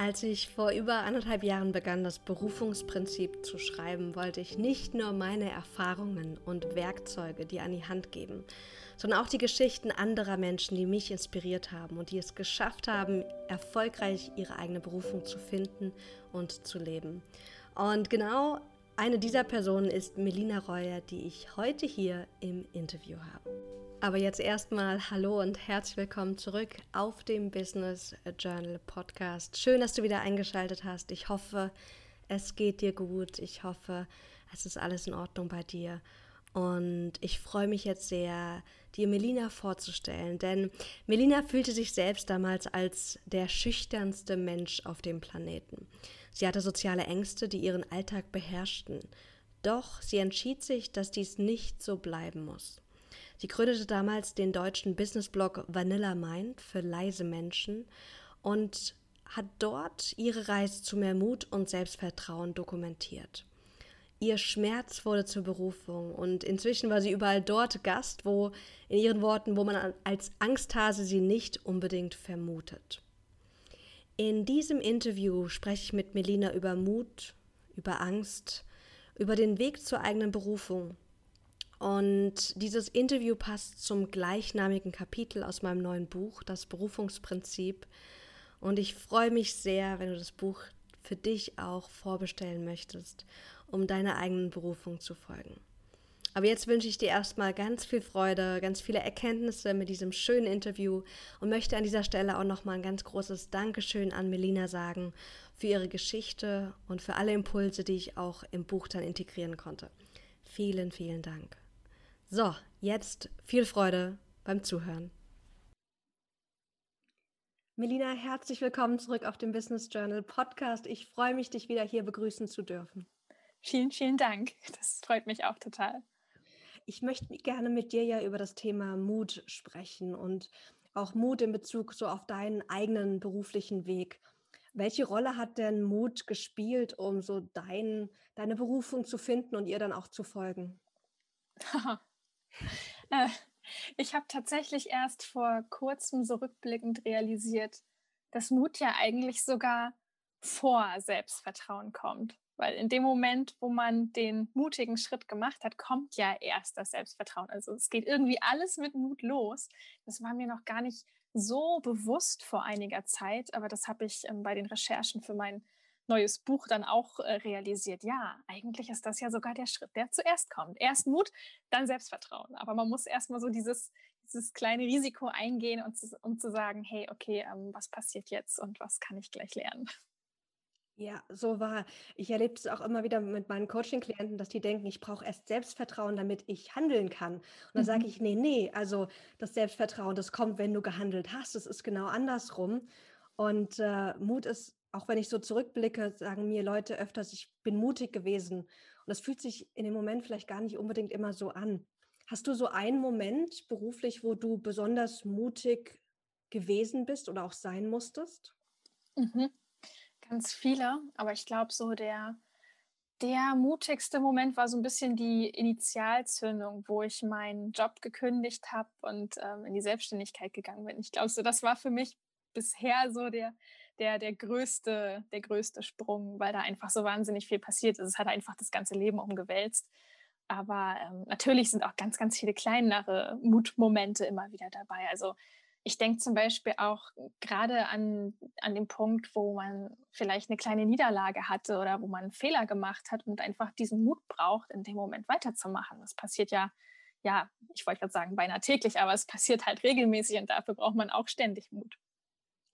Als ich vor über anderthalb Jahren begann, das Berufungsprinzip zu schreiben, wollte ich nicht nur meine Erfahrungen und Werkzeuge dir an die Hand geben, sondern auch die Geschichten anderer Menschen, die mich inspiriert haben und die es geschafft haben, erfolgreich ihre eigene Berufung zu finden und zu leben. Und genau eine dieser Personen ist Melina Reuer, die ich heute hier im Interview habe. Aber jetzt erstmal Hallo und herzlich willkommen zurück auf dem Business Journal Podcast. Schön, dass du wieder eingeschaltet hast. Ich hoffe, es geht dir gut. Ich hoffe, es ist alles in Ordnung bei dir. Und ich freue mich jetzt sehr, dir Melina vorzustellen, denn Melina fühlte sich selbst damals als der schüchternste Mensch auf dem Planeten. Sie hatte soziale Ängste, die ihren Alltag beherrschten. Doch sie entschied sich, dass dies nicht so bleiben muss. Sie gründete damals den deutschen Businessblog Vanilla Mind für leise Menschen und hat dort ihre Reise zu mehr Mut und Selbstvertrauen dokumentiert. Ihr Schmerz wurde zur Berufung und inzwischen war sie überall dort Gast, wo in ihren Worten, wo man als Angsthase sie nicht unbedingt vermutet. In diesem Interview spreche ich mit Melina über Mut, über Angst, über den Weg zur eigenen Berufung und dieses Interview passt zum gleichnamigen Kapitel aus meinem neuen Buch, das Berufungsprinzip. Und ich freue mich sehr, wenn du das Buch für dich auch vorbestellen möchtest, um deiner eigenen Berufung zu folgen. Aber jetzt wünsche ich dir erstmal ganz viel Freude, ganz viele Erkenntnisse mit diesem schönen Interview und möchte an dieser Stelle auch nochmal ein ganz großes Dankeschön an Melina sagen für ihre Geschichte und für alle Impulse, die ich auch im Buch dann integrieren konnte. Vielen, vielen Dank. So, jetzt viel Freude beim Zuhören. Melina, herzlich willkommen zurück auf dem Business Journal Podcast. Ich freue mich, dich wieder hier begrüßen zu dürfen. Vielen, vielen Dank. Das freut mich auch total. Ich möchte gerne mit dir ja über das Thema Mut sprechen und auch Mut in Bezug so auf deinen eigenen beruflichen Weg. Welche Rolle hat denn Mut gespielt, um so dein, deine Berufung zu finden und ihr dann auch zu folgen? Äh, ich habe tatsächlich erst vor kurzem so rückblickend realisiert, dass Mut ja eigentlich sogar vor Selbstvertrauen kommt. Weil in dem Moment, wo man den mutigen Schritt gemacht hat, kommt ja erst das Selbstvertrauen. Also es geht irgendwie alles mit Mut los. Das war mir noch gar nicht so bewusst vor einiger Zeit, aber das habe ich ähm, bei den Recherchen für mein neues Buch dann auch äh, realisiert, ja, eigentlich ist das ja sogar der Schritt, der zuerst kommt. Erst Mut, dann Selbstvertrauen. Aber man muss erstmal so dieses, dieses kleine Risiko eingehen, und zu, um zu sagen, hey, okay, ähm, was passiert jetzt und was kann ich gleich lernen? Ja, so war. Ich erlebe es auch immer wieder mit meinen Coaching-Klienten, dass die denken, ich brauche erst Selbstvertrauen, damit ich handeln kann. Und dann mhm. sage ich, nee, nee, also das Selbstvertrauen, das kommt, wenn du gehandelt hast. Es ist genau andersrum. Und äh, Mut ist auch wenn ich so zurückblicke, sagen mir Leute öfters, ich bin mutig gewesen. Und das fühlt sich in dem Moment vielleicht gar nicht unbedingt immer so an. Hast du so einen Moment beruflich, wo du besonders mutig gewesen bist oder auch sein musstest? Mhm. Ganz viele, aber ich glaube, so der, der mutigste Moment war so ein bisschen die Initialzündung, wo ich meinen Job gekündigt habe und ähm, in die Selbstständigkeit gegangen bin. Ich glaube, so das war für mich bisher so der, der, der, größte, der größte Sprung, weil da einfach so wahnsinnig viel passiert ist. Es hat einfach das ganze Leben umgewälzt. Aber ähm, natürlich sind auch ganz, ganz viele kleinere Mutmomente immer wieder dabei. Also ich denke zum Beispiel auch gerade an, an den Punkt, wo man vielleicht eine kleine Niederlage hatte oder wo man einen Fehler gemacht hat und einfach diesen Mut braucht, in dem Moment weiterzumachen. Das passiert ja, ja, ich wollte gerade sagen, beinahe täglich, aber es passiert halt regelmäßig und dafür braucht man auch ständig Mut.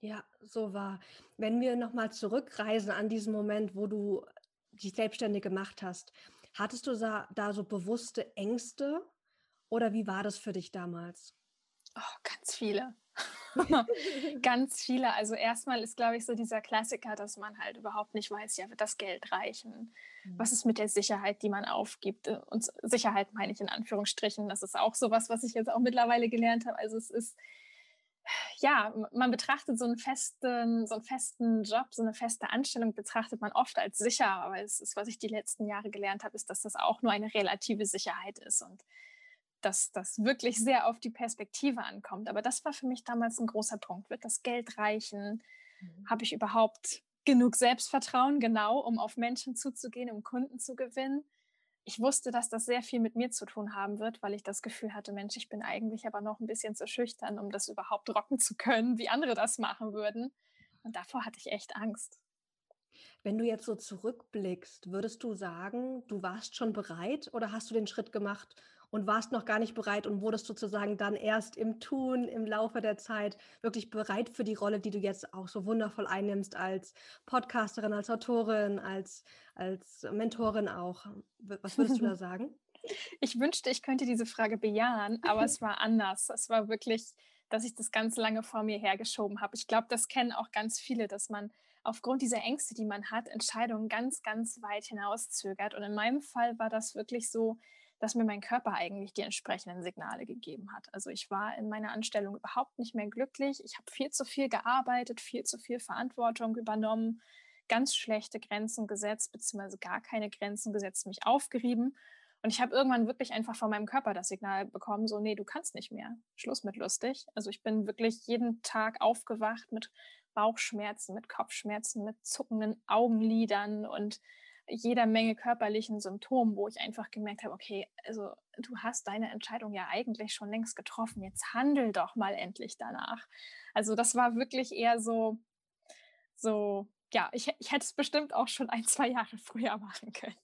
Ja, so war. Wenn wir nochmal zurückreisen an diesen Moment, wo du dich selbstständig gemacht hast, hattest du da, so bewusste Ängste oder wie war das für dich damals? Oh, ganz viele. ganz viele. Also erstmal ist, glaube ich, so dieser Klassiker, dass man halt überhaupt nicht weiß, ja, wird das Geld reichen? Mhm. Was ist mit der Sicherheit, die man aufgibt? Und Sicherheit meine ich in Anführungsstrichen. Das ist auch sowas, was ich jetzt auch mittlerweile gelernt habe. Also es ist ja, man betrachtet so einen festen, so einen festen Job, so eine feste Anstellung betrachtet man oft als sicher, aber es ist, was ich die letzten Jahre gelernt habe, ist, dass das auch nur eine relative Sicherheit ist und dass das wirklich sehr auf die Perspektive ankommt. Aber das war für mich damals ein großer Punkt. Wird das Geld reichen? Mhm. Habe ich überhaupt genug Selbstvertrauen, genau, um auf Menschen zuzugehen, um Kunden zu gewinnen. Ich wusste, dass das sehr viel mit mir zu tun haben wird, weil ich das Gefühl hatte, Mensch, ich bin eigentlich aber noch ein bisschen zu schüchtern, um das überhaupt rocken zu können, wie andere das machen würden. Und davor hatte ich echt Angst. Wenn du jetzt so zurückblickst, würdest du sagen, du warst schon bereit oder hast du den Schritt gemacht und warst noch gar nicht bereit und wurdest sozusagen dann erst im Tun, im Laufe der Zeit wirklich bereit für die Rolle, die du jetzt auch so wundervoll einnimmst als Podcasterin, als Autorin, als, als Mentorin auch. Was würdest du da sagen? Ich wünschte, ich könnte diese Frage bejahen, aber es war anders. Es war wirklich, dass ich das ganz lange vor mir hergeschoben habe. Ich glaube, das kennen auch ganz viele, dass man aufgrund dieser Ängste, die man hat, Entscheidungen ganz, ganz weit hinauszögert. Und in meinem Fall war das wirklich so, dass mir mein Körper eigentlich die entsprechenden Signale gegeben hat. Also ich war in meiner Anstellung überhaupt nicht mehr glücklich. Ich habe viel zu viel gearbeitet, viel zu viel Verantwortung übernommen, ganz schlechte Grenzen gesetzt, beziehungsweise gar keine Grenzen gesetzt, mich aufgerieben. Und ich habe irgendwann wirklich einfach von meinem Körper das Signal bekommen, so, nee, du kannst nicht mehr. Schluss mit lustig. Also ich bin wirklich jeden Tag aufgewacht mit Bauchschmerzen, mit Kopfschmerzen, mit zuckenden Augenlidern und jeder Menge körperlichen Symptomen, wo ich einfach gemerkt habe, okay, also du hast deine Entscheidung ja eigentlich schon längst getroffen, jetzt handel doch mal endlich danach. Also das war wirklich eher so, so, ja, ich, ich hätte es bestimmt auch schon ein, zwei Jahre früher machen können.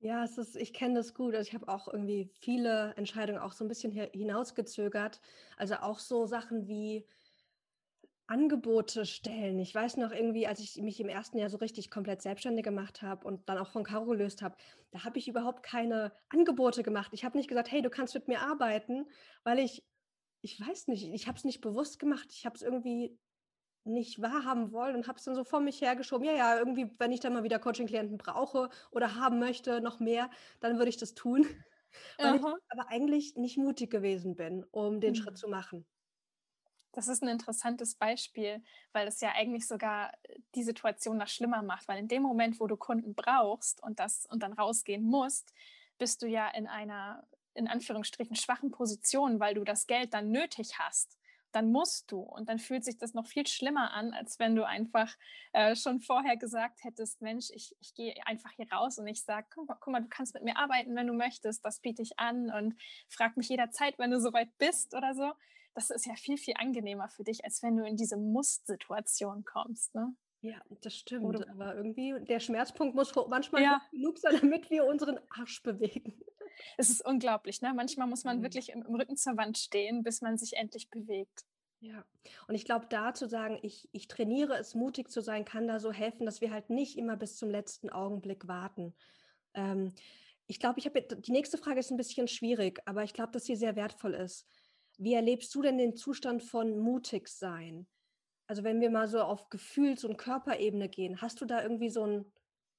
Ja, es ist, ich kenne das gut. Also ich habe auch irgendwie viele Entscheidungen auch so ein bisschen hinausgezögert. Also auch so Sachen wie, Angebote stellen. Ich weiß noch irgendwie, als ich mich im ersten Jahr so richtig komplett selbstständig gemacht habe und dann auch von Caro gelöst habe, da habe ich überhaupt keine Angebote gemacht. Ich habe nicht gesagt, hey, du kannst mit mir arbeiten, weil ich, ich weiß nicht, ich habe es nicht bewusst gemacht. Ich habe es irgendwie nicht wahrhaben wollen und habe es dann so vor mich hergeschoben. Ja, ja, irgendwie, wenn ich dann mal wieder Coaching-Klienten brauche oder haben möchte, noch mehr, dann würde ich das tun. Weil ich aber eigentlich nicht mutig gewesen bin, um den mhm. Schritt zu machen. Das ist ein interessantes Beispiel, weil es ja eigentlich sogar äh, die Situation noch schlimmer macht, weil in dem Moment, wo du Kunden brauchst und das und dann rausgehen musst, bist du ja in einer in Anführungsstrichen schwachen Position, weil du das Geld dann nötig hast. Dann musst du und dann fühlt sich das noch viel schlimmer an, als wenn du einfach äh, schon vorher gesagt hättest, Mensch, ich, ich gehe einfach hier raus und ich sage, guck, guck, mal, du kannst mit mir arbeiten, wenn du möchtest, das biete ich an und frag mich jederzeit, wenn du soweit bist oder so das ist ja viel, viel angenehmer für dich, als wenn du in diese Muss-Situation kommst. Ne? Ja, das stimmt. Oder aber irgendwie, der Schmerzpunkt muss manchmal ja. genug sein, damit wir unseren Arsch bewegen. Es ist unglaublich, ne? Manchmal muss man mhm. wirklich im, im, Rücken zur Wand stehen, bis man sich endlich bewegt. Ja, und ich glaube, da zu sagen, ich, ich trainiere es, mutig zu sein, kann da so helfen, dass wir halt nicht immer bis zum letzten Augenblick warten. Ähm, ich glaube, ich habe die nächste Frage ist ein bisschen schwierig, aber ich glaube, dass sie sehr wertvoll ist. Wie erlebst du denn den Zustand von mutig sein? Also wenn wir mal so auf Gefühls- und Körperebene gehen, hast du da irgendwie so ein,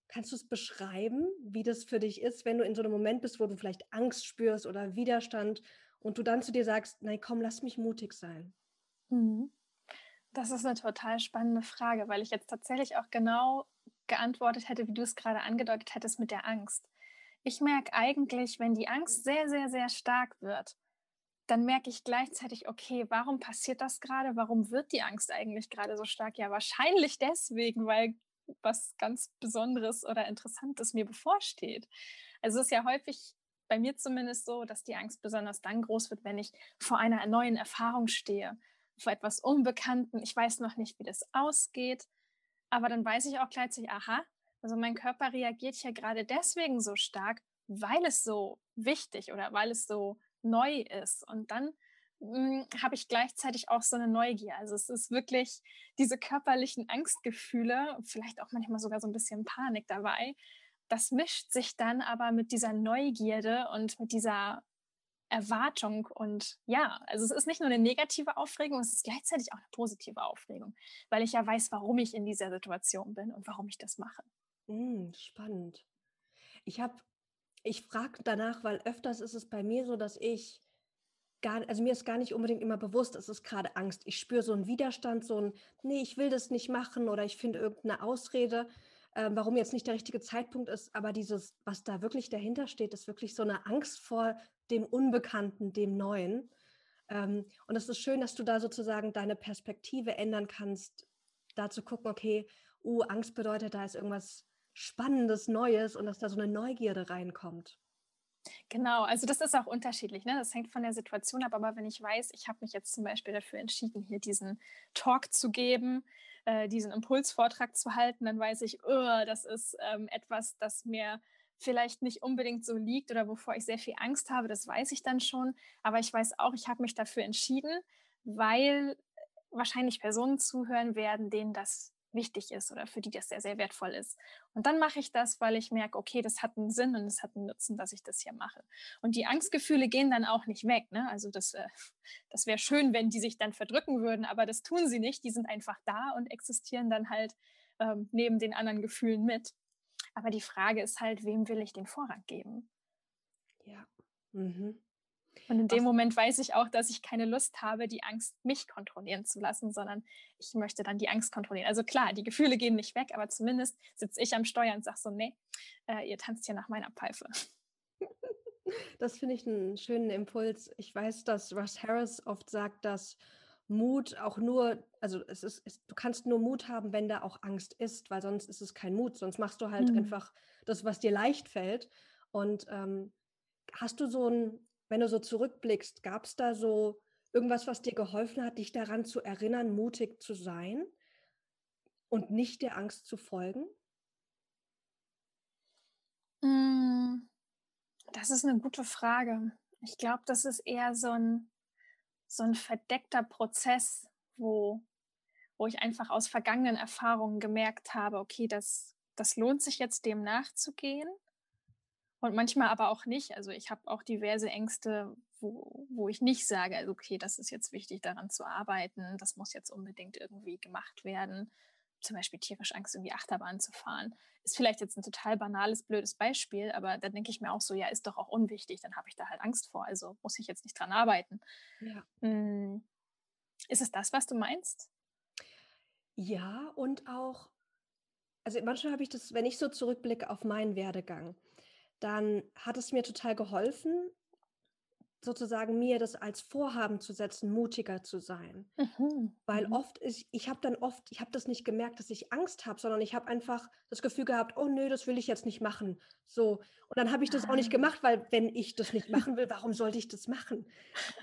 kannst du es beschreiben, wie das für dich ist, wenn du in so einem Moment bist, wo du vielleicht Angst spürst oder Widerstand und du dann zu dir sagst, nein, komm, lass mich mutig sein? Mhm. Das ist eine total spannende Frage, weil ich jetzt tatsächlich auch genau geantwortet hätte, wie du es gerade angedeutet hättest mit der Angst. Ich merke eigentlich, wenn die Angst sehr, sehr, sehr stark wird, dann merke ich gleichzeitig, okay, warum passiert das gerade? Warum wird die Angst eigentlich gerade so stark? Ja, wahrscheinlich deswegen, weil was ganz Besonderes oder Interessantes mir bevorsteht. Also es ist ja häufig bei mir zumindest so, dass die Angst besonders dann groß wird, wenn ich vor einer neuen Erfahrung stehe, vor etwas Unbekannten. Ich weiß noch nicht, wie das ausgeht, aber dann weiß ich auch gleichzeitig, aha, also mein Körper reagiert ja gerade deswegen so stark, weil es so wichtig oder weil es so neu ist. Und dann hm, habe ich gleichzeitig auch so eine Neugier. Also es ist wirklich diese körperlichen Angstgefühle, vielleicht auch manchmal sogar so ein bisschen Panik dabei. Das mischt sich dann aber mit dieser Neugierde und mit dieser Erwartung und ja, also es ist nicht nur eine negative Aufregung, es ist gleichzeitig auch eine positive Aufregung, weil ich ja weiß, warum ich in dieser Situation bin und warum ich das mache. Mm, spannend. Ich habe ich frage danach, weil öfters ist es bei mir so, dass ich gar, also mir ist gar nicht unbedingt immer bewusst, es ist gerade Angst. Ich spüre so einen Widerstand, so ein, nee, ich will das nicht machen oder ich finde irgendeine Ausrede, äh, warum jetzt nicht der richtige Zeitpunkt ist. Aber dieses, was da wirklich dahinter steht, ist wirklich so eine Angst vor dem Unbekannten, dem Neuen. Ähm, und es ist schön, dass du da sozusagen deine Perspektive ändern kannst da zu gucken, okay, uh, Angst bedeutet, da ist irgendwas Spannendes, Neues und dass da so eine Neugierde reinkommt. Genau, also das ist auch unterschiedlich. Ne? Das hängt von der Situation ab. Aber wenn ich weiß, ich habe mich jetzt zum Beispiel dafür entschieden, hier diesen Talk zu geben, äh, diesen Impulsvortrag zu halten, dann weiß ich, oh, das ist ähm, etwas, das mir vielleicht nicht unbedingt so liegt oder wovor ich sehr viel Angst habe. Das weiß ich dann schon. Aber ich weiß auch, ich habe mich dafür entschieden, weil wahrscheinlich Personen zuhören werden, denen das wichtig ist oder für die das sehr, sehr wertvoll ist. Und dann mache ich das, weil ich merke, okay, das hat einen Sinn und es hat einen Nutzen, dass ich das hier mache. Und die Angstgefühle gehen dann auch nicht weg. Ne? Also das, äh, das wäre schön, wenn die sich dann verdrücken würden, aber das tun sie nicht. Die sind einfach da und existieren dann halt ähm, neben den anderen Gefühlen mit. Aber die Frage ist halt, wem will ich den Vorrang geben? Ja. Mhm. Und in dem Moment weiß ich auch, dass ich keine Lust habe, die Angst mich kontrollieren zu lassen, sondern ich möchte dann die Angst kontrollieren. Also klar, die Gefühle gehen nicht weg, aber zumindest sitze ich am Steuer und sage so, nee, äh, ihr tanzt hier nach meiner Pfeife. Das finde ich einen schönen Impuls. Ich weiß, dass Russ Harris oft sagt, dass Mut auch nur, also es ist, es, du kannst nur Mut haben, wenn da auch Angst ist, weil sonst ist es kein Mut, sonst machst du halt mhm. einfach das, was dir leicht fällt. Und ähm, hast du so ein, wenn du so zurückblickst, gab es da so irgendwas, was dir geholfen hat, dich daran zu erinnern, mutig zu sein und nicht der Angst zu folgen? Hm, das ist eine gute Frage. Ich glaube, das ist eher so ein, so ein verdeckter Prozess, wo, wo ich einfach aus vergangenen Erfahrungen gemerkt habe, okay, das, das lohnt sich jetzt dem nachzugehen. Und manchmal aber auch nicht. Also ich habe auch diverse Ängste, wo, wo ich nicht sage, also okay, das ist jetzt wichtig, daran zu arbeiten, das muss jetzt unbedingt irgendwie gemacht werden. Zum Beispiel tierisch Angst, irgendwie Achterbahn zu fahren. Ist vielleicht jetzt ein total banales, blödes Beispiel, aber da denke ich mir auch so, ja, ist doch auch unwichtig, dann habe ich da halt Angst vor, also muss ich jetzt nicht dran arbeiten. Ja. Hm. Ist es das, was du meinst? Ja, und auch, also manchmal habe ich das, wenn ich so zurückblicke auf meinen Werdegang, dann hat es mir total geholfen, sozusagen mir das als Vorhaben zu setzen, mutiger zu sein. Mhm. Weil mhm. oft ist, ich habe dann oft, ich habe das nicht gemerkt, dass ich Angst habe, sondern ich habe einfach das Gefühl gehabt, oh nö, das will ich jetzt nicht machen. So. Und dann habe ich das auch nicht ah. gemacht, weil wenn ich das nicht machen will, warum sollte ich das machen?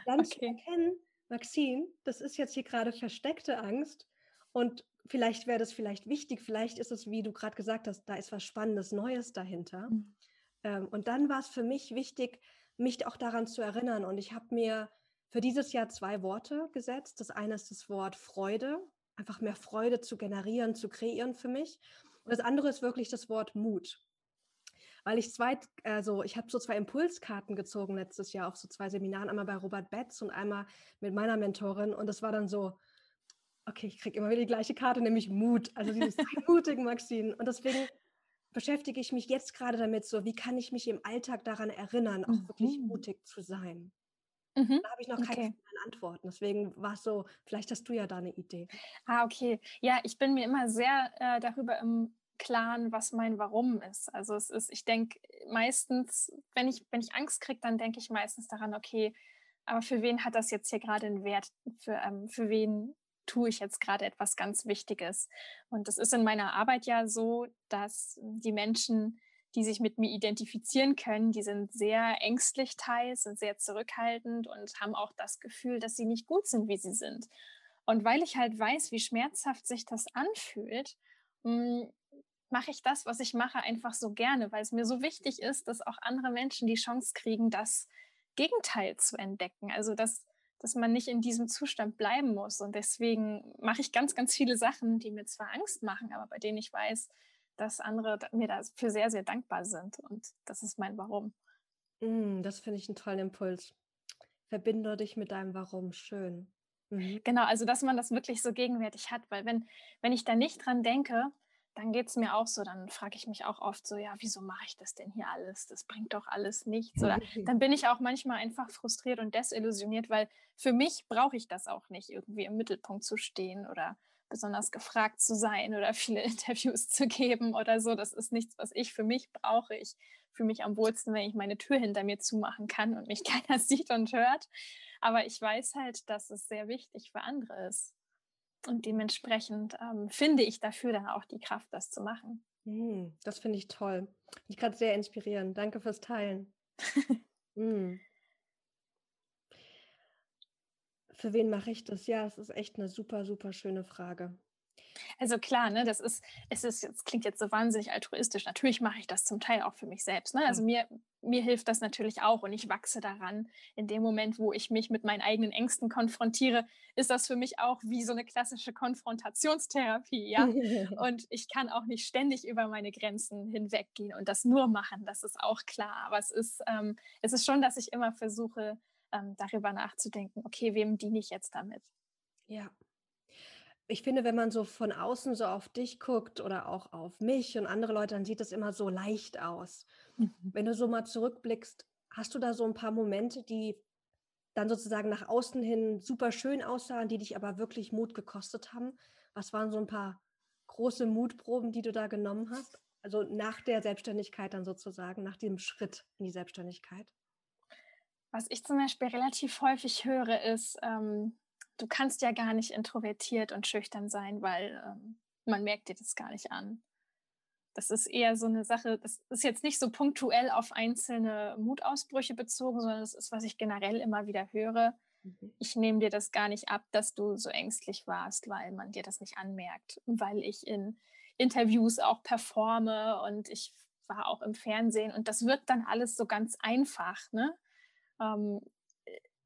dann okay. zu erkennen, Maxine, das ist jetzt hier gerade versteckte Angst und vielleicht wäre das vielleicht wichtig, vielleicht ist es, wie du gerade gesagt hast, da ist was Spannendes, Neues dahinter. Mhm. Ähm, und dann war es für mich wichtig, mich auch daran zu erinnern. Und ich habe mir für dieses Jahr zwei Worte gesetzt. Das eine ist das Wort Freude, einfach mehr Freude zu generieren, zu kreieren für mich. Und das andere ist wirklich das Wort Mut. Weil ich zwei, also ich habe so zwei Impulskarten gezogen letztes Jahr auf so zwei Seminaren, einmal bei Robert Betz und einmal mit meiner Mentorin. Und das war dann so, okay, ich kriege immer wieder die gleiche Karte, nämlich Mut. Also dieses mutigen Maxine. Und deswegen beschäftige ich mich jetzt gerade damit, so wie kann ich mich im Alltag daran erinnern, auch mhm. wirklich mutig zu sein. Mhm. Da habe ich noch keine okay. Antworten. Deswegen war es so, vielleicht hast du ja da eine Idee. Ah, okay. Ja, ich bin mir immer sehr äh, darüber im Klaren, was mein Warum ist. Also es ist, ich denke meistens, wenn ich, wenn ich Angst kriege, dann denke ich meistens daran, okay, aber für wen hat das jetzt hier gerade einen Wert? Für, ähm, für wen tue ich jetzt gerade etwas ganz Wichtiges. Und das ist in meiner Arbeit ja so, dass die Menschen, die sich mit mir identifizieren können, die sind sehr ängstlich teils, sind sehr zurückhaltend und haben auch das Gefühl, dass sie nicht gut sind, wie sie sind. Und weil ich halt weiß, wie schmerzhaft sich das anfühlt, hm, mache ich das, was ich mache, einfach so gerne, weil es mir so wichtig ist, dass auch andere Menschen die Chance kriegen, das Gegenteil zu entdecken. Also dass dass man nicht in diesem Zustand bleiben muss. Und deswegen mache ich ganz, ganz viele Sachen, die mir zwar Angst machen, aber bei denen ich weiß, dass andere mir dafür sehr, sehr dankbar sind. Und das ist mein Warum. Mm, das finde ich einen tollen Impuls. Verbinde dich mit deinem Warum. Schön. Mhm. Genau, also dass man das wirklich so gegenwärtig hat, weil wenn, wenn ich da nicht dran denke, dann geht es mir auch so, dann frage ich mich auch oft so, ja, wieso mache ich das denn hier alles? Das bringt doch alles nichts. Oder dann bin ich auch manchmal einfach frustriert und desillusioniert, weil für mich brauche ich das auch nicht, irgendwie im Mittelpunkt zu stehen oder besonders gefragt zu sein oder viele Interviews zu geben oder so. Das ist nichts, was ich für mich brauche. Ich fühle mich am wohlsten, wenn ich meine Tür hinter mir zumachen kann und mich keiner sieht und hört. Aber ich weiß halt, dass es sehr wichtig für andere ist. Und dementsprechend ähm, finde ich dafür dann auch die Kraft, das zu machen. Mm, das finde ich toll. Ich gerade sehr inspirierend. Danke fürs Teilen. mm. Für wen mache ich das? Ja, es ist echt eine super, super schöne Frage. Also klar, ne, das ist, es ist, es klingt jetzt so wahnsinnig altruistisch. Natürlich mache ich das zum Teil auch für mich selbst. Ne? Also mir, mir hilft das natürlich auch und ich wachse daran. In dem Moment, wo ich mich mit meinen eigenen Ängsten konfrontiere, ist das für mich auch wie so eine klassische Konfrontationstherapie, ja. und ich kann auch nicht ständig über meine Grenzen hinweggehen und das nur machen. Das ist auch klar. Aber es ist, ähm, es ist schon, dass ich immer versuche, ähm, darüber nachzudenken. Okay, wem diene ich jetzt damit? Ja, ich finde, wenn man so von außen so auf dich guckt oder auch auf mich und andere Leute, dann sieht das immer so leicht aus. Mhm. Wenn du so mal zurückblickst, hast du da so ein paar Momente, die dann sozusagen nach außen hin super schön aussahen, die dich aber wirklich Mut gekostet haben? Was waren so ein paar große Mutproben, die du da genommen hast? Also nach der Selbstständigkeit dann sozusagen, nach dem Schritt in die Selbstständigkeit? Was ich zum Beispiel relativ häufig höre, ist, ähm, du kannst ja gar nicht introvertiert und schüchtern sein, weil ähm, man merkt dir das gar nicht an. Das ist eher so eine Sache, das ist jetzt nicht so punktuell auf einzelne Mutausbrüche bezogen, sondern das ist, was ich generell immer wieder höre. Mhm. Ich nehme dir das gar nicht ab, dass du so ängstlich warst, weil man dir das nicht anmerkt, weil ich in Interviews auch performe und ich war auch im Fernsehen und das wird dann alles so ganz einfach. Ne? Ähm,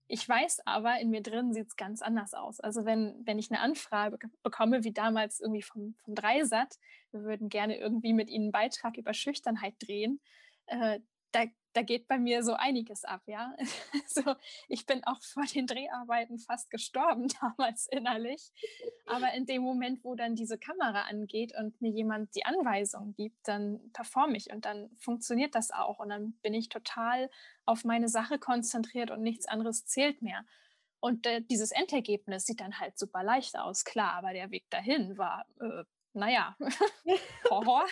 ich weiß aber, in mir drin sieht es ganz anders aus. Also wenn, wenn ich eine Anfrage bekomme, wie damals irgendwie vom, vom Dreisat, wir würden gerne irgendwie mit Ihnen einen Beitrag über Schüchternheit drehen, äh, da, da geht bei mir so einiges ab, ja. so, ich bin auch vor den Dreharbeiten fast gestorben damals innerlich. Aber in dem Moment, wo dann diese Kamera angeht und mir jemand die Anweisung gibt, dann performe ich und dann funktioniert das auch. Und dann bin ich total auf meine Sache konzentriert und nichts anderes zählt mehr. Und äh, dieses Endergebnis sieht dann halt super leicht aus, klar, aber der Weg dahin war, äh, naja, Horror.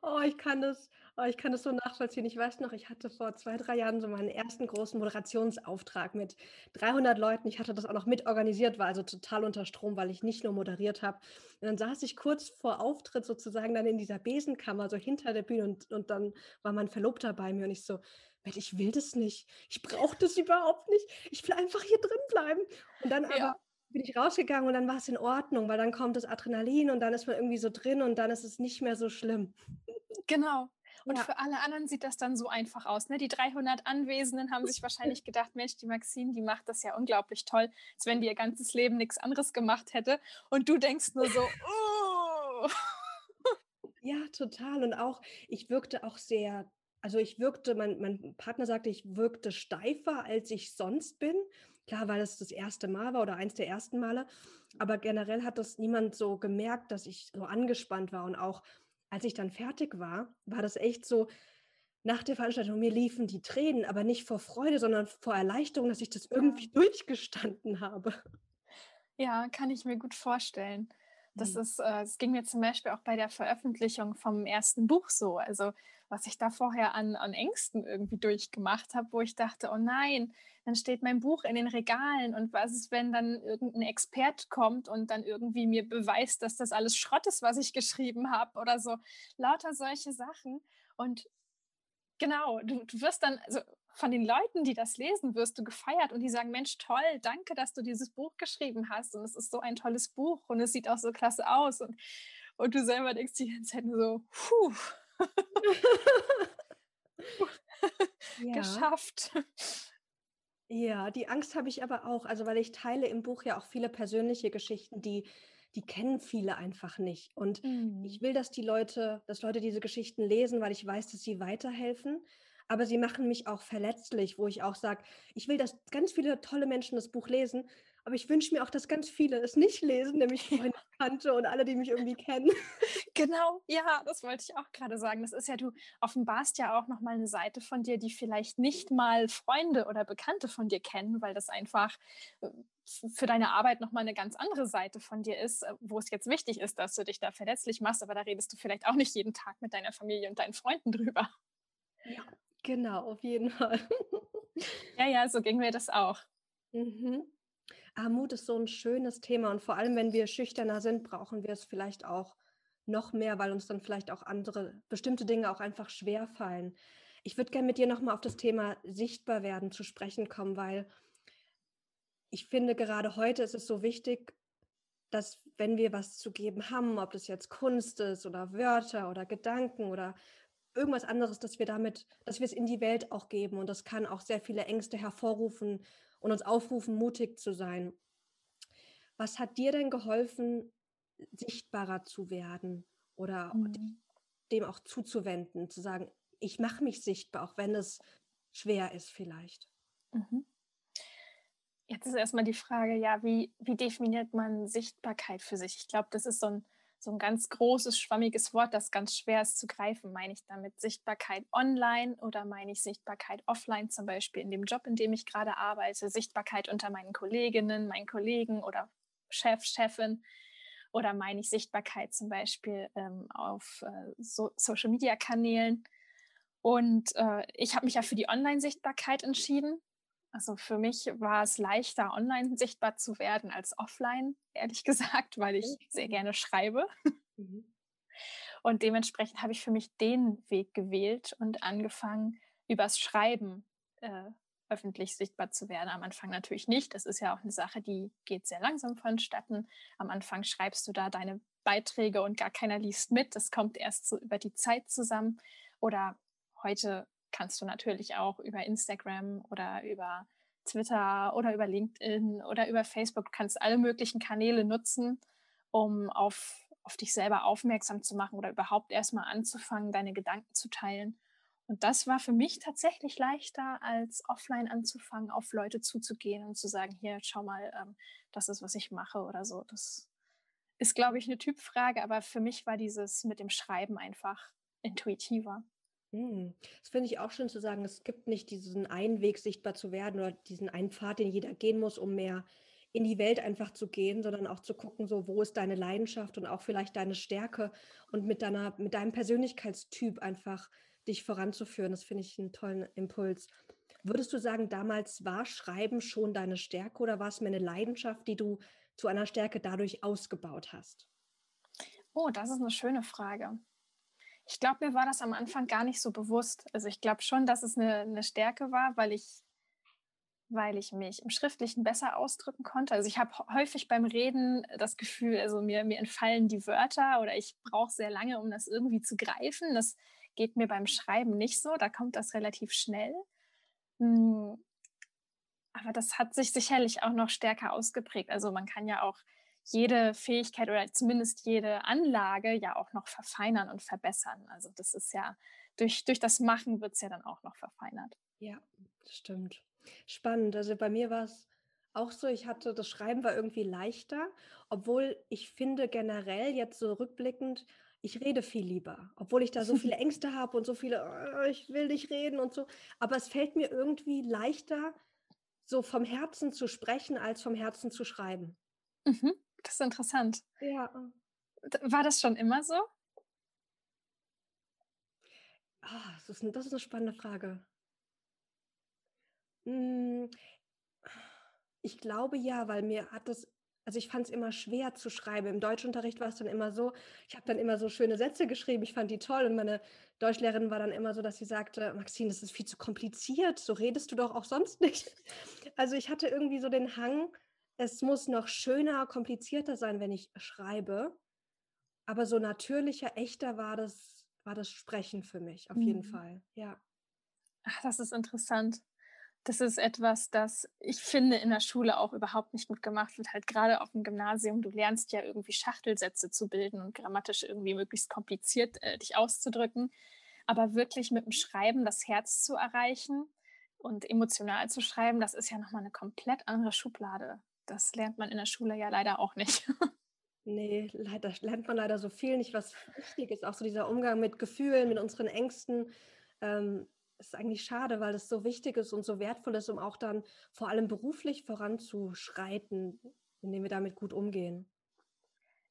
oh, ich kann das Oh, ich kann das so nachvollziehen. Ich weiß noch, ich hatte vor zwei, drei Jahren so meinen ersten großen Moderationsauftrag mit 300 Leuten. Ich hatte das auch noch mit organisiert, war also total unter Strom, weil ich nicht nur moderiert habe. Und dann saß ich kurz vor Auftritt sozusagen dann in dieser Besenkammer, so hinter der Bühne und, und dann war mein Verlobter bei mir und ich so, ich will das nicht. Ich brauche das überhaupt nicht. Ich will einfach hier drin bleiben. Und dann ja. aber bin ich rausgegangen und dann war es in Ordnung, weil dann kommt das Adrenalin und dann ist man irgendwie so drin und dann ist es nicht mehr so schlimm. Genau, und ja. für alle anderen sieht das dann so einfach aus. Ne? Die 300 Anwesenden haben sich wahrscheinlich gedacht, Mensch, die Maxine, die macht das ja unglaublich toll, als wenn die ihr ganzes Leben nichts anderes gemacht hätte. Und du denkst nur so, oh. Ja, total. Und auch, ich wirkte auch sehr, also ich wirkte, mein, mein Partner sagte, ich wirkte steifer, als ich sonst bin. Klar, weil das das erste Mal war oder eins der ersten Male. Aber generell hat das niemand so gemerkt, dass ich so angespannt war und auch als ich dann fertig war, war das echt so, nach der Veranstaltung, mir liefen die Tränen, aber nicht vor Freude, sondern vor Erleichterung, dass ich das irgendwie ja. durchgestanden habe. Ja, kann ich mir gut vorstellen. Das mhm. ist, äh, es ging mir zum Beispiel auch bei der Veröffentlichung vom ersten Buch so. Also was ich da vorher an, an Ängsten irgendwie durchgemacht habe, wo ich dachte, oh nein, dann steht mein Buch in den Regalen und was ist, wenn dann irgendein Expert kommt und dann irgendwie mir beweist, dass das alles Schrott ist, was ich geschrieben habe oder so. Lauter solche Sachen. Und genau, du, du wirst dann, also von den Leuten, die das lesen, wirst du gefeiert und die sagen, Mensch, toll, danke, dass du dieses Buch geschrieben hast und es ist so ein tolles Buch und es sieht auch so klasse aus und, und du selber denkst die ganze Zeit nur so, puh, ja. geschafft. Ja, die Angst habe ich aber auch, also weil ich teile im Buch ja auch viele persönliche Geschichten, die die kennen viele einfach nicht. Und mhm. ich will, dass die Leute, dass Leute diese Geschichten lesen, weil ich weiß, dass sie weiterhelfen. Aber sie machen mich auch verletzlich, wo ich auch sage, ich will, dass ganz viele tolle Menschen das Buch lesen, aber ich wünsche mir auch, dass ganz viele es nicht lesen, nämlich Freunde, Tante und alle, die mich irgendwie kennen. Genau, ja, das wollte ich auch gerade sagen. Das ist ja, du offenbarst ja auch nochmal eine Seite von dir, die vielleicht nicht mal Freunde oder Bekannte von dir kennen, weil das einfach äh, für deine Arbeit nochmal eine ganz andere Seite von dir ist, äh, wo es jetzt wichtig ist, dass du dich da verletzlich machst, aber da redest du vielleicht auch nicht jeden Tag mit deiner Familie und deinen Freunden drüber. Ja, genau, auf jeden Fall. Ja, ja, so ging mir das auch. Mhm. Ah, Mut ist so ein schönes Thema und vor allem, wenn wir schüchterner sind, brauchen wir es vielleicht auch noch mehr, weil uns dann vielleicht auch andere bestimmte Dinge auch einfach schwer fallen. Ich würde gerne mit dir nochmal auf das Thema sichtbar werden zu sprechen kommen, weil ich finde, gerade heute ist es so wichtig, dass wenn wir was zu geben haben, ob das jetzt Kunst ist oder Wörter oder Gedanken oder irgendwas anderes, dass wir damit, dass wir es in die Welt auch geben. Und das kann auch sehr viele Ängste hervorrufen und uns aufrufen, mutig zu sein. Was hat dir denn geholfen, sichtbarer zu werden oder mhm. dem auch zuzuwenden, zu sagen, ich mache mich sichtbar, auch wenn es schwer ist vielleicht? Mhm. Jetzt ist erstmal die Frage, ja, wie, wie definiert man Sichtbarkeit für sich? Ich glaube, das ist so ein, so ein ganz großes, schwammiges Wort, das ganz schwer ist zu greifen. Meine ich damit Sichtbarkeit online oder meine ich Sichtbarkeit offline, zum Beispiel in dem Job, in dem ich gerade arbeite, Sichtbarkeit unter meinen Kolleginnen, meinen Kollegen oder Chef, Chefin? Oder meine ich Sichtbarkeit zum Beispiel ähm, auf äh, so Social-Media-Kanälen? Und äh, ich habe mich ja für die Online-Sichtbarkeit entschieden, also für mich war es leichter, online sichtbar zu werden als offline, ehrlich gesagt, weil ich sehr gerne schreibe. Mhm. Und dementsprechend habe ich für mich den Weg gewählt und angefangen, übers Schreiben äh, öffentlich sichtbar zu werden. Am Anfang natürlich nicht. Das ist ja auch eine Sache, die geht sehr langsam vonstatten. Am Anfang schreibst du da deine Beiträge und gar keiner liest mit. Das kommt erst so über die Zeit zusammen. Oder heute kannst du natürlich auch über Instagram oder über Twitter oder über LinkedIn oder über Facebook, du kannst alle möglichen Kanäle nutzen, um auf, auf dich selber aufmerksam zu machen oder überhaupt erstmal anzufangen, deine Gedanken zu teilen. Und das war für mich tatsächlich leichter, als offline anzufangen, auf Leute zuzugehen und zu sagen, hier, schau mal, ähm, das ist, was ich mache oder so. Das ist, glaube ich, eine Typfrage, aber für mich war dieses mit dem Schreiben einfach intuitiver. Hm, das finde ich auch schön zu sagen, es gibt nicht diesen einen Weg, sichtbar zu werden oder diesen einen Pfad, den jeder gehen muss, um mehr in die Welt einfach zu gehen, sondern auch zu gucken, so wo ist deine Leidenschaft und auch vielleicht deine Stärke und mit deiner, mit deinem Persönlichkeitstyp einfach dich voranzuführen. Das finde ich einen tollen Impuls. Würdest du sagen, damals war Schreiben schon deine Stärke oder war es mehr eine Leidenschaft, die du zu einer Stärke dadurch ausgebaut hast? Oh, das ist eine schöne Frage. Ich glaube, mir war das am Anfang gar nicht so bewusst. Also ich glaube schon, dass es eine, eine Stärke war, weil ich, weil ich mich im Schriftlichen besser ausdrücken konnte. Also ich habe häufig beim Reden das Gefühl, also mir, mir entfallen die Wörter oder ich brauche sehr lange, um das irgendwie zu greifen. Das geht mir beim Schreiben nicht so. Da kommt das relativ schnell. Hm, aber das hat sich sicherlich auch noch stärker ausgeprägt. Also man kann ja auch jede Fähigkeit oder zumindest jede Anlage ja auch noch verfeinern und verbessern. Also das ist ja, durch, durch das Machen wird es ja dann auch noch verfeinert. Ja, das stimmt. Spannend. Also bei mir war es auch so, ich hatte, das Schreiben war irgendwie leichter, obwohl ich finde generell jetzt so rückblickend, ich rede viel lieber, obwohl ich da so viele Ängste habe und so viele, oh, ich will nicht reden und so. Aber es fällt mir irgendwie leichter, so vom Herzen zu sprechen, als vom Herzen zu schreiben. Mhm. Das ist interessant. Ja. War das schon immer so? Ah, das ist, das ist eine spannende Frage. Hm, ich glaube ja, weil mir hat das, also ich fand es immer schwer zu schreiben. Im Deutschunterricht war es dann immer so, ich habe dann immer so schöne Sätze geschrieben, ich fand die toll und meine Deutschlehrerin war dann immer so, dass sie sagte, Maxine, das ist viel zu kompliziert, so redest du doch auch sonst nicht. Also ich hatte irgendwie so den Hang, es muss noch schöner, komplizierter sein, wenn ich schreibe. Aber so natürlicher, echter war das, war das Sprechen für mich, auf mhm. jeden Fall. Ja. Ach, das ist interessant. Das ist etwas, das ich finde in der Schule auch überhaupt nicht gut gemacht wird. Halt gerade auf dem Gymnasium, du lernst ja irgendwie Schachtelsätze zu bilden und grammatisch irgendwie möglichst kompliziert äh, dich auszudrücken. Aber wirklich mit dem Schreiben das Herz zu erreichen und emotional zu schreiben, das ist ja nochmal eine komplett andere Schublade das lernt man in der Schule ja leider auch nicht. Nee, leider lernt man leider so viel nicht, was wichtig ist. Auch so dieser Umgang mit Gefühlen, mit unseren Ängsten. Ähm, ist eigentlich schade, weil es so wichtig ist und so wertvoll ist, um auch dann vor allem beruflich voranzuschreiten, indem wir damit gut umgehen.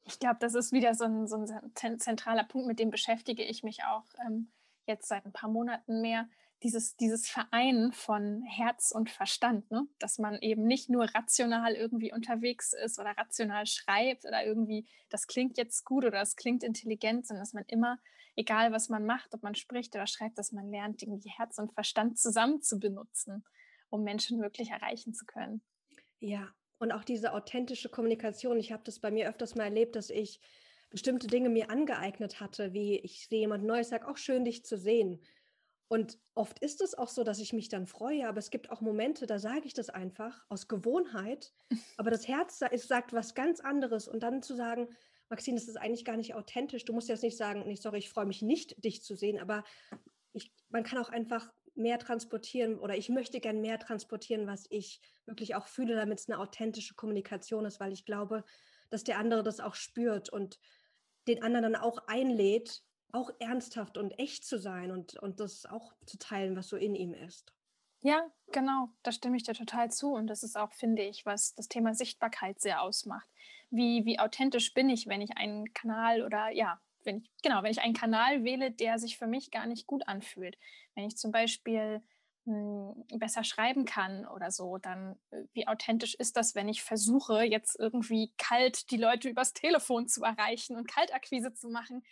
Ich glaube, das ist wieder so ein, so ein, zentraler Punkt, mit dem beschäftige ich mich auch ähm, jetzt seit ein paar Monaten mehr. Dieses, dieses Vereinen von Herz und Verstand, ne? dass man eben nicht nur rational irgendwie unterwegs ist oder rational schreibt oder irgendwie, das klingt jetzt gut oder das klingt intelligent, sondern dass man immer, egal was man macht, ob man spricht oder schreibt, dass man lernt, irgendwie Herz und Verstand zusammen zu benutzen, um Menschen wirklich erreichen zu können. Ja, und auch diese authentische Kommunikation. Ich habe das bei mir öfters mal erlebt, dass ich bestimmte Dinge mir angeeignet hatte, wie ich sehe jemand Neues, sage, auch schön, dich zu sehen. Und oft ist es auch so, dass ich mich dann freue, aber es gibt auch Momente, da sage ich das einfach aus Gewohnheit, aber das Herz sagt was ganz anderes. Und dann zu sagen, Maxine, das ist eigentlich gar nicht authentisch. Du musst jetzt nicht sagen, nee, sorry, ich freue mich nicht, dich zu sehen, aber ich, man kann auch einfach mehr transportieren oder ich möchte gern mehr transportieren, was ich wirklich auch fühle, damit es eine authentische Kommunikation ist, weil ich glaube, dass der andere das auch spürt und den anderen dann auch einlädt, auch ernsthaft und echt zu sein und, und das auch zu teilen, was so in ihm ist. Ja, genau, da stimme ich dir total zu. Und das ist auch, finde ich, was das Thema Sichtbarkeit sehr ausmacht. Wie, wie authentisch bin ich, wenn ich einen Kanal oder ja, wenn ich, genau, wenn ich einen Kanal wähle, der sich für mich gar nicht gut anfühlt. Wenn ich zum Beispiel hm, besser schreiben kann oder so, dann äh, wie authentisch ist das, wenn ich versuche, jetzt irgendwie kalt die Leute übers Telefon zu erreichen und Kaltakquise zu machen?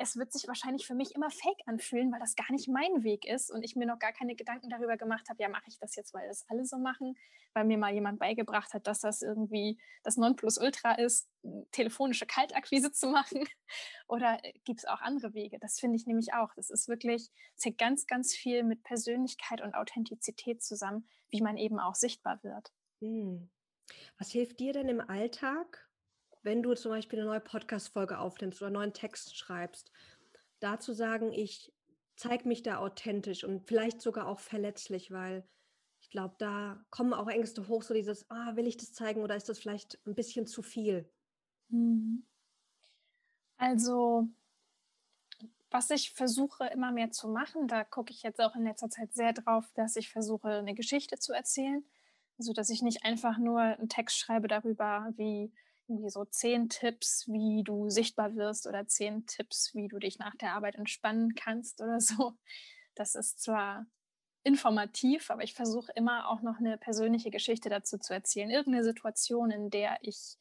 Es wird sich wahrscheinlich für mich immer fake anfühlen, weil das gar nicht mein Weg ist und ich mir noch gar keine Gedanken darüber gemacht habe, ja, mache ich das jetzt, weil das alle so machen, weil mir mal jemand beigebracht hat, dass das irgendwie das Nonplusultra ist, telefonische Kaltakquise zu machen. Oder äh, gibt es auch andere Wege? Das finde ich nämlich auch. Das ist wirklich, es hängt ganz, ganz viel mit Persönlichkeit und Authentizität zusammen, wie man eben auch sichtbar wird. Hm. Was hilft dir denn im Alltag, wenn du zum Beispiel eine neue Podcast-Folge aufnimmst oder einen neuen Text schreibst, da zu sagen, ich zeige mich da authentisch und vielleicht sogar auch verletzlich, weil ich glaube, da kommen auch Ängste hoch, so dieses, ah, will ich das zeigen oder ist das vielleicht ein bisschen zu viel? Mhm. Also, was ich versuche immer mehr zu machen, da gucke ich jetzt auch in letzter Zeit sehr drauf, dass ich versuche, eine Geschichte zu erzählen. Also, dass ich nicht einfach nur einen Text schreibe darüber, wie irgendwie so zehn Tipps, wie du sichtbar wirst oder zehn Tipps, wie du dich nach der Arbeit entspannen kannst oder so. Das ist zwar informativ, aber ich versuche immer auch noch eine persönliche Geschichte dazu zu erzählen. Irgendeine Situation, in der ich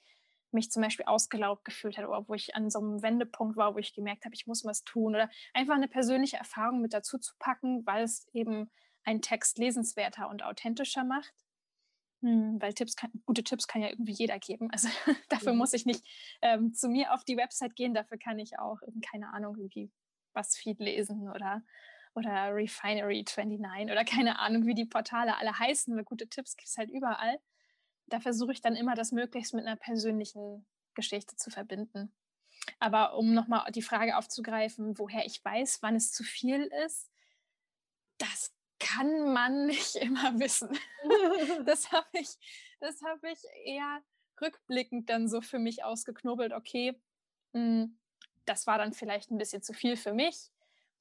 mich zum Beispiel ausgelaugt gefühlt habe oder wo ich an so einem Wendepunkt war, wo ich gemerkt habe, ich muss was tun oder einfach eine persönliche Erfahrung mit dazu zu packen, weil es eben einen Text lesenswerter und authentischer macht. Hm, weil Tipps kann, gute Tipps kann ja irgendwie jeder geben. Also dafür muss ich nicht ähm, zu mir auf die Website gehen. Dafür kann ich auch, keine Ahnung, irgendwie BuzzFeed lesen oder, oder Refinery 29 oder keine Ahnung, wie die Portale alle heißen. Weil gute Tipps gibt es halt überall. Da versuche ich dann immer, das möglichst mit einer persönlichen Geschichte zu verbinden. Aber um nochmal die Frage aufzugreifen, woher ich weiß, wann es zu viel ist, das kann man nicht immer wissen. das habe ich, hab ich eher rückblickend dann so für mich ausgeknobelt, okay, hm, das war dann vielleicht ein bisschen zu viel für mich,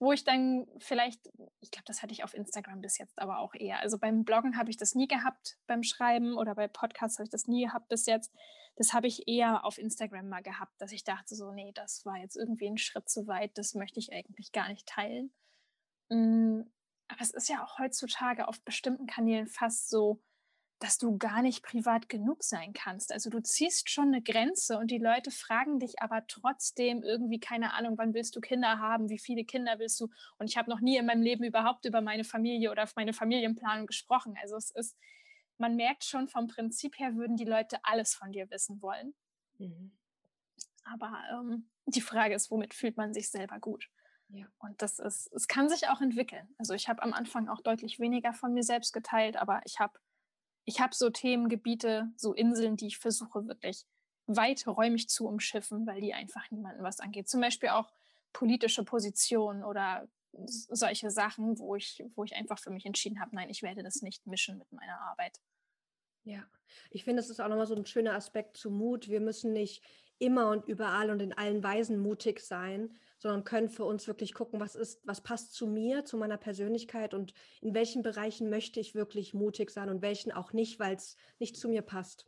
wo ich dann vielleicht, ich glaube, das hatte ich auf Instagram bis jetzt aber auch eher. Also beim Bloggen habe ich das nie gehabt, beim Schreiben oder bei Podcasts habe ich das nie gehabt bis jetzt. Das habe ich eher auf Instagram mal gehabt, dass ich dachte so, nee, das war jetzt irgendwie ein Schritt zu weit, das möchte ich eigentlich gar nicht teilen. Aber es ist ja auch heutzutage auf bestimmten Kanälen fast so, dass du gar nicht privat genug sein kannst. Also du ziehst schon eine Grenze und die Leute fragen dich aber trotzdem irgendwie, keine Ahnung, wann willst du Kinder haben, wie viele Kinder willst du? Und ich habe noch nie in meinem Leben überhaupt über meine Familie oder meine Familienplanung gesprochen. Also es ist, man merkt schon vom Prinzip her, würden die Leute alles von dir wissen wollen. Mhm. Aber ähm, die Frage ist, womit fühlt man sich selber gut? Ja. Und das ist, es kann sich auch entwickeln. Also ich habe am Anfang auch deutlich weniger von mir selbst geteilt, aber ich habe ich hab so Themengebiete, so Inseln, die ich versuche wirklich weiträumig zu umschiffen, weil die einfach niemandem was angeht. Zum Beispiel auch politische Positionen oder solche Sachen, wo ich, wo ich einfach für mich entschieden habe, nein, ich werde das nicht mischen mit meiner Arbeit. Ja, ich finde, das ist auch nochmal so ein schöner Aspekt zu Mut. Wir müssen nicht immer und überall und in allen Weisen mutig sein, sondern können für uns wirklich gucken, was ist, was passt zu mir, zu meiner Persönlichkeit und in welchen Bereichen möchte ich wirklich mutig sein und welchen auch nicht, weil es nicht zu mir passt.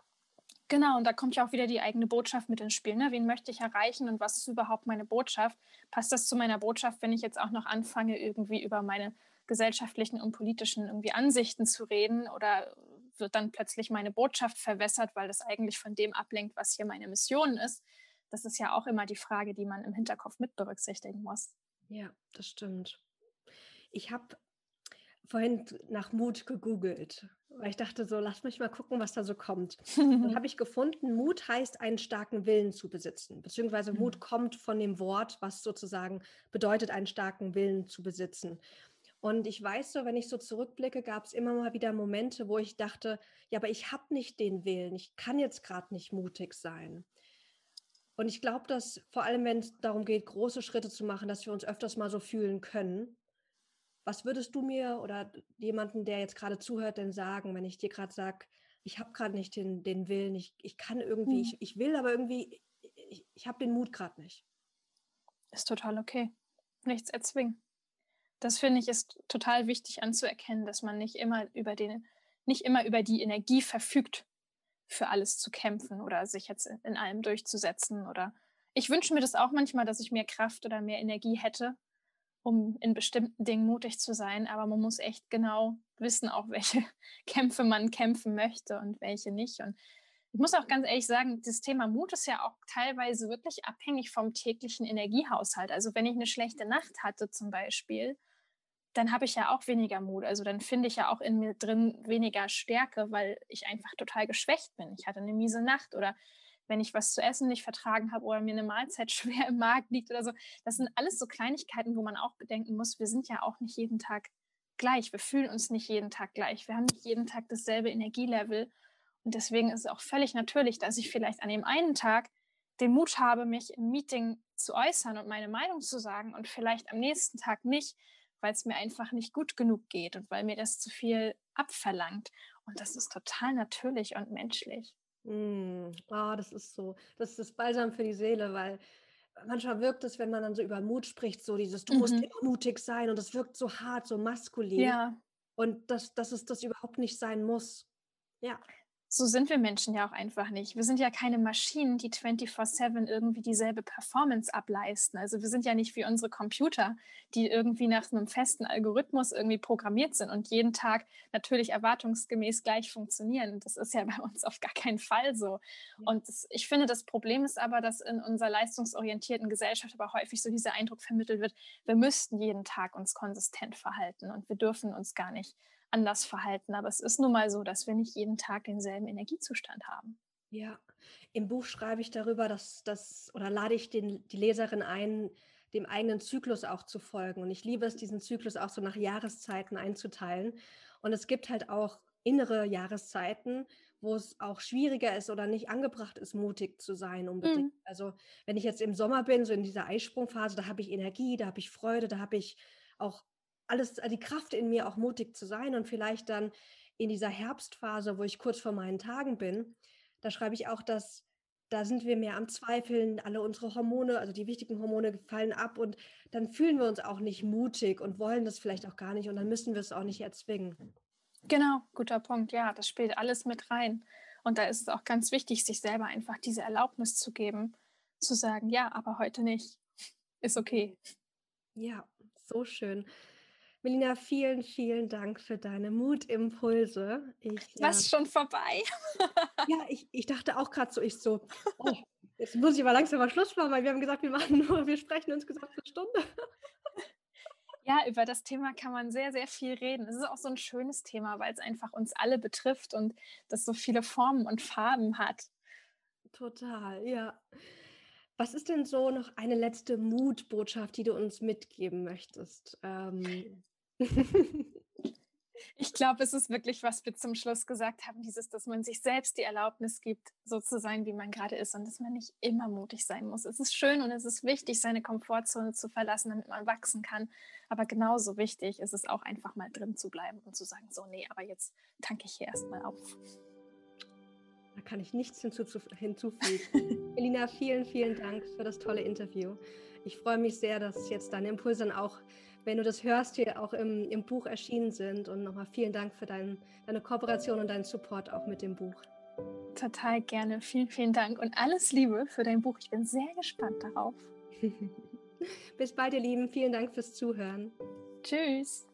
Genau, und da kommt ja auch wieder die eigene Botschaft mit ins Spiel. Ne? Wen möchte ich erreichen und was ist überhaupt meine Botschaft? Passt das zu meiner Botschaft, wenn ich jetzt auch noch anfange, irgendwie über meine gesellschaftlichen und politischen irgendwie Ansichten zu reden oder wird dann plötzlich meine Botschaft verwässert, weil das eigentlich von dem ablenkt, was hier meine Mission ist. Das ist ja auch immer die Frage, die man im Hinterkopf mit berücksichtigen muss. Ja, das stimmt. Ich habe vorhin nach Mut gegoogelt, weil ich dachte so, lass mich mal gucken, was da so kommt. Dann habe ich gefunden, Mut heißt, einen starken Willen zu besitzen, beziehungsweise Mut mhm. kommt von dem Wort, was sozusagen bedeutet, einen starken Willen zu besitzen. Und ich weiß so, wenn ich so zurückblicke, gab es immer mal wieder Momente, wo ich dachte, ja, aber ich habe nicht den Willen, ich kann jetzt gerade nicht mutig sein. Und ich glaube, dass vor allem, wenn es darum geht, große Schritte zu machen, dass wir uns öfters mal so fühlen können. Was würdest du mir oder jemanden, der jetzt gerade zuhört, denn sagen, wenn ich dir gerade sage, ich habe gerade nicht den, den Willen, ich, ich kann irgendwie, hm. ich, ich will, aber irgendwie, ich, ich habe den Mut gerade nicht. Ist total okay. Nichts erzwingen das finde ich ist total wichtig anzuerkennen, dass man nicht immer über den, nicht immer über die Energie verfügt, für alles zu kämpfen oder sich jetzt in allem durchzusetzen. Oder ich wünsche mir das auch manchmal, dass ich mehr Kraft oder mehr Energie hätte, um in bestimmten Dingen mutig zu sein. Aber man muss echt genau wissen, auch welche Kämpfe man kämpfen möchte und welche nicht. Und ich muss auch ganz ehrlich sagen, das Thema Mut ist ja auch teilweise wirklich abhängig vom täglichen Energiehaushalt. Also wenn ich eine schlechte Nacht hatte zum Beispiel, dann habe ich ja auch weniger Mut. Also dann finde ich ja auch in mir drin weniger Stärke, weil ich einfach total geschwächt bin. Ich hatte eine miese Nacht oder wenn ich was zu essen nicht vertragen habe oder mir eine Mahlzeit schwer im Magen liegt oder so. Das sind alles so Kleinigkeiten, wo man auch bedenken muss, wir sind ja auch nicht jeden Tag gleich. Wir fühlen uns nicht jeden Tag gleich. Wir haben nicht jeden Tag dasselbe Energielevel. Und deswegen ist es auch völlig natürlich, dass ich vielleicht an dem einen Tag den Mut habe, mich im Meeting zu äußern und meine Meinung zu sagen und vielleicht am nächsten Tag nicht, weil es mir einfach nicht gut genug geht und weil mir das zu viel abverlangt. Und das ist total natürlich und menschlich. Mm, oh, das ist so, das ist Balsam für die Seele, weil manchmal wirkt es, wenn man dann so über Mut spricht, so dieses, du mhm. musst immer mutig sein und es wirkt so hart, so maskulin. Ja. Und dass, dass es das überhaupt nicht sein muss. Ja so sind wir Menschen ja auch einfach nicht. Wir sind ja keine Maschinen, die 24/7 irgendwie dieselbe Performance ableisten. Also wir sind ja nicht wie unsere Computer, die irgendwie nach einem festen Algorithmus irgendwie programmiert sind und jeden Tag natürlich erwartungsgemäß gleich funktionieren. Das ist ja bei uns auf gar keinen Fall so. Und das, ich finde, das Problem ist aber, dass in unserer leistungsorientierten Gesellschaft aber häufig so dieser Eindruck vermittelt wird, wir müssten jeden Tag uns konsistent verhalten und wir dürfen uns gar nicht anders verhalten. Aber es ist nun mal so, dass wir nicht jeden Tag denselben Energiezustand haben. Ja, im Buch schreibe ich darüber, dass das oder lade ich den, die Leserin ein, dem eigenen Zyklus auch zu folgen. Und ich liebe es, diesen Zyklus auch so nach Jahreszeiten einzuteilen. Und es gibt halt auch innere Jahreszeiten, wo es auch schwieriger ist oder nicht angebracht ist, mutig zu sein unbedingt. Mhm. Also wenn ich jetzt im Sommer bin, so in dieser Eisprungphase, da habe ich Energie, da habe ich Freude, da habe ich auch alles, äh, die Kraft in mir auch mutig zu sein und vielleicht dann in dieser Herbstphase, wo ich kurz vor meinen Tagen bin, da schreibe ich auch, dass da sind wir mehr am Zweifeln, alle unsere Hormone, also die wichtigen Hormone fallen ab und dann fühlen wir uns auch nicht mutig und wollen das vielleicht auch gar nicht und dann müssen wir es auch nicht erzwingen. Genau, guter Punkt. Ja, das spielt alles mit rein. Und da ist es auch ganz wichtig, sich selber einfach diese Erlaubnis zu geben, zu sagen, ja, aber heute nicht. Ist okay. Ja, so schön. Melina, vielen, vielen Dank für deine Mutimpulse. Ich, Was äh, schon vorbei? ja, ich, ich dachte auch gerade so, ich so, oh, jetzt muss ich aber langsam mal Schluss machen, weil wir haben gesagt, wir machen nur, wir sprechen insgesamt eine Stunde. ja, über das Thema kann man sehr, sehr viel reden. Es ist auch so ein schönes Thema, weil es einfach uns alle betrifft und das so viele Formen und Farben hat. Total, ja. Was ist denn so noch eine letzte Mutbotschaft, die du uns mitgeben möchtest? Ähm, ich glaube, es ist wirklich, was wir zum Schluss gesagt haben, dieses, dass man sich selbst die Erlaubnis gibt, so zu sein, wie man gerade ist und dass man nicht immer mutig sein muss. Es ist schön und es ist wichtig, seine Komfortzone zu verlassen, damit man wachsen kann. Aber genauso wichtig ist es auch einfach mal drin zu bleiben und zu sagen, so, nee, aber jetzt tanke ich hier erstmal auf. Da kann ich nichts hinzufügen. Elina, vielen, vielen Dank für das tolle Interview. Ich freue mich sehr, dass jetzt deine Impulse dann auch wenn du das hörst, hier auch im, im Buch erschienen sind. Und nochmal vielen Dank für dein, deine Kooperation und deinen Support auch mit dem Buch. Total gerne. Vielen, vielen Dank und alles Liebe für dein Buch. Ich bin sehr gespannt darauf. Bis bald, ihr Lieben. Vielen Dank fürs Zuhören. Tschüss.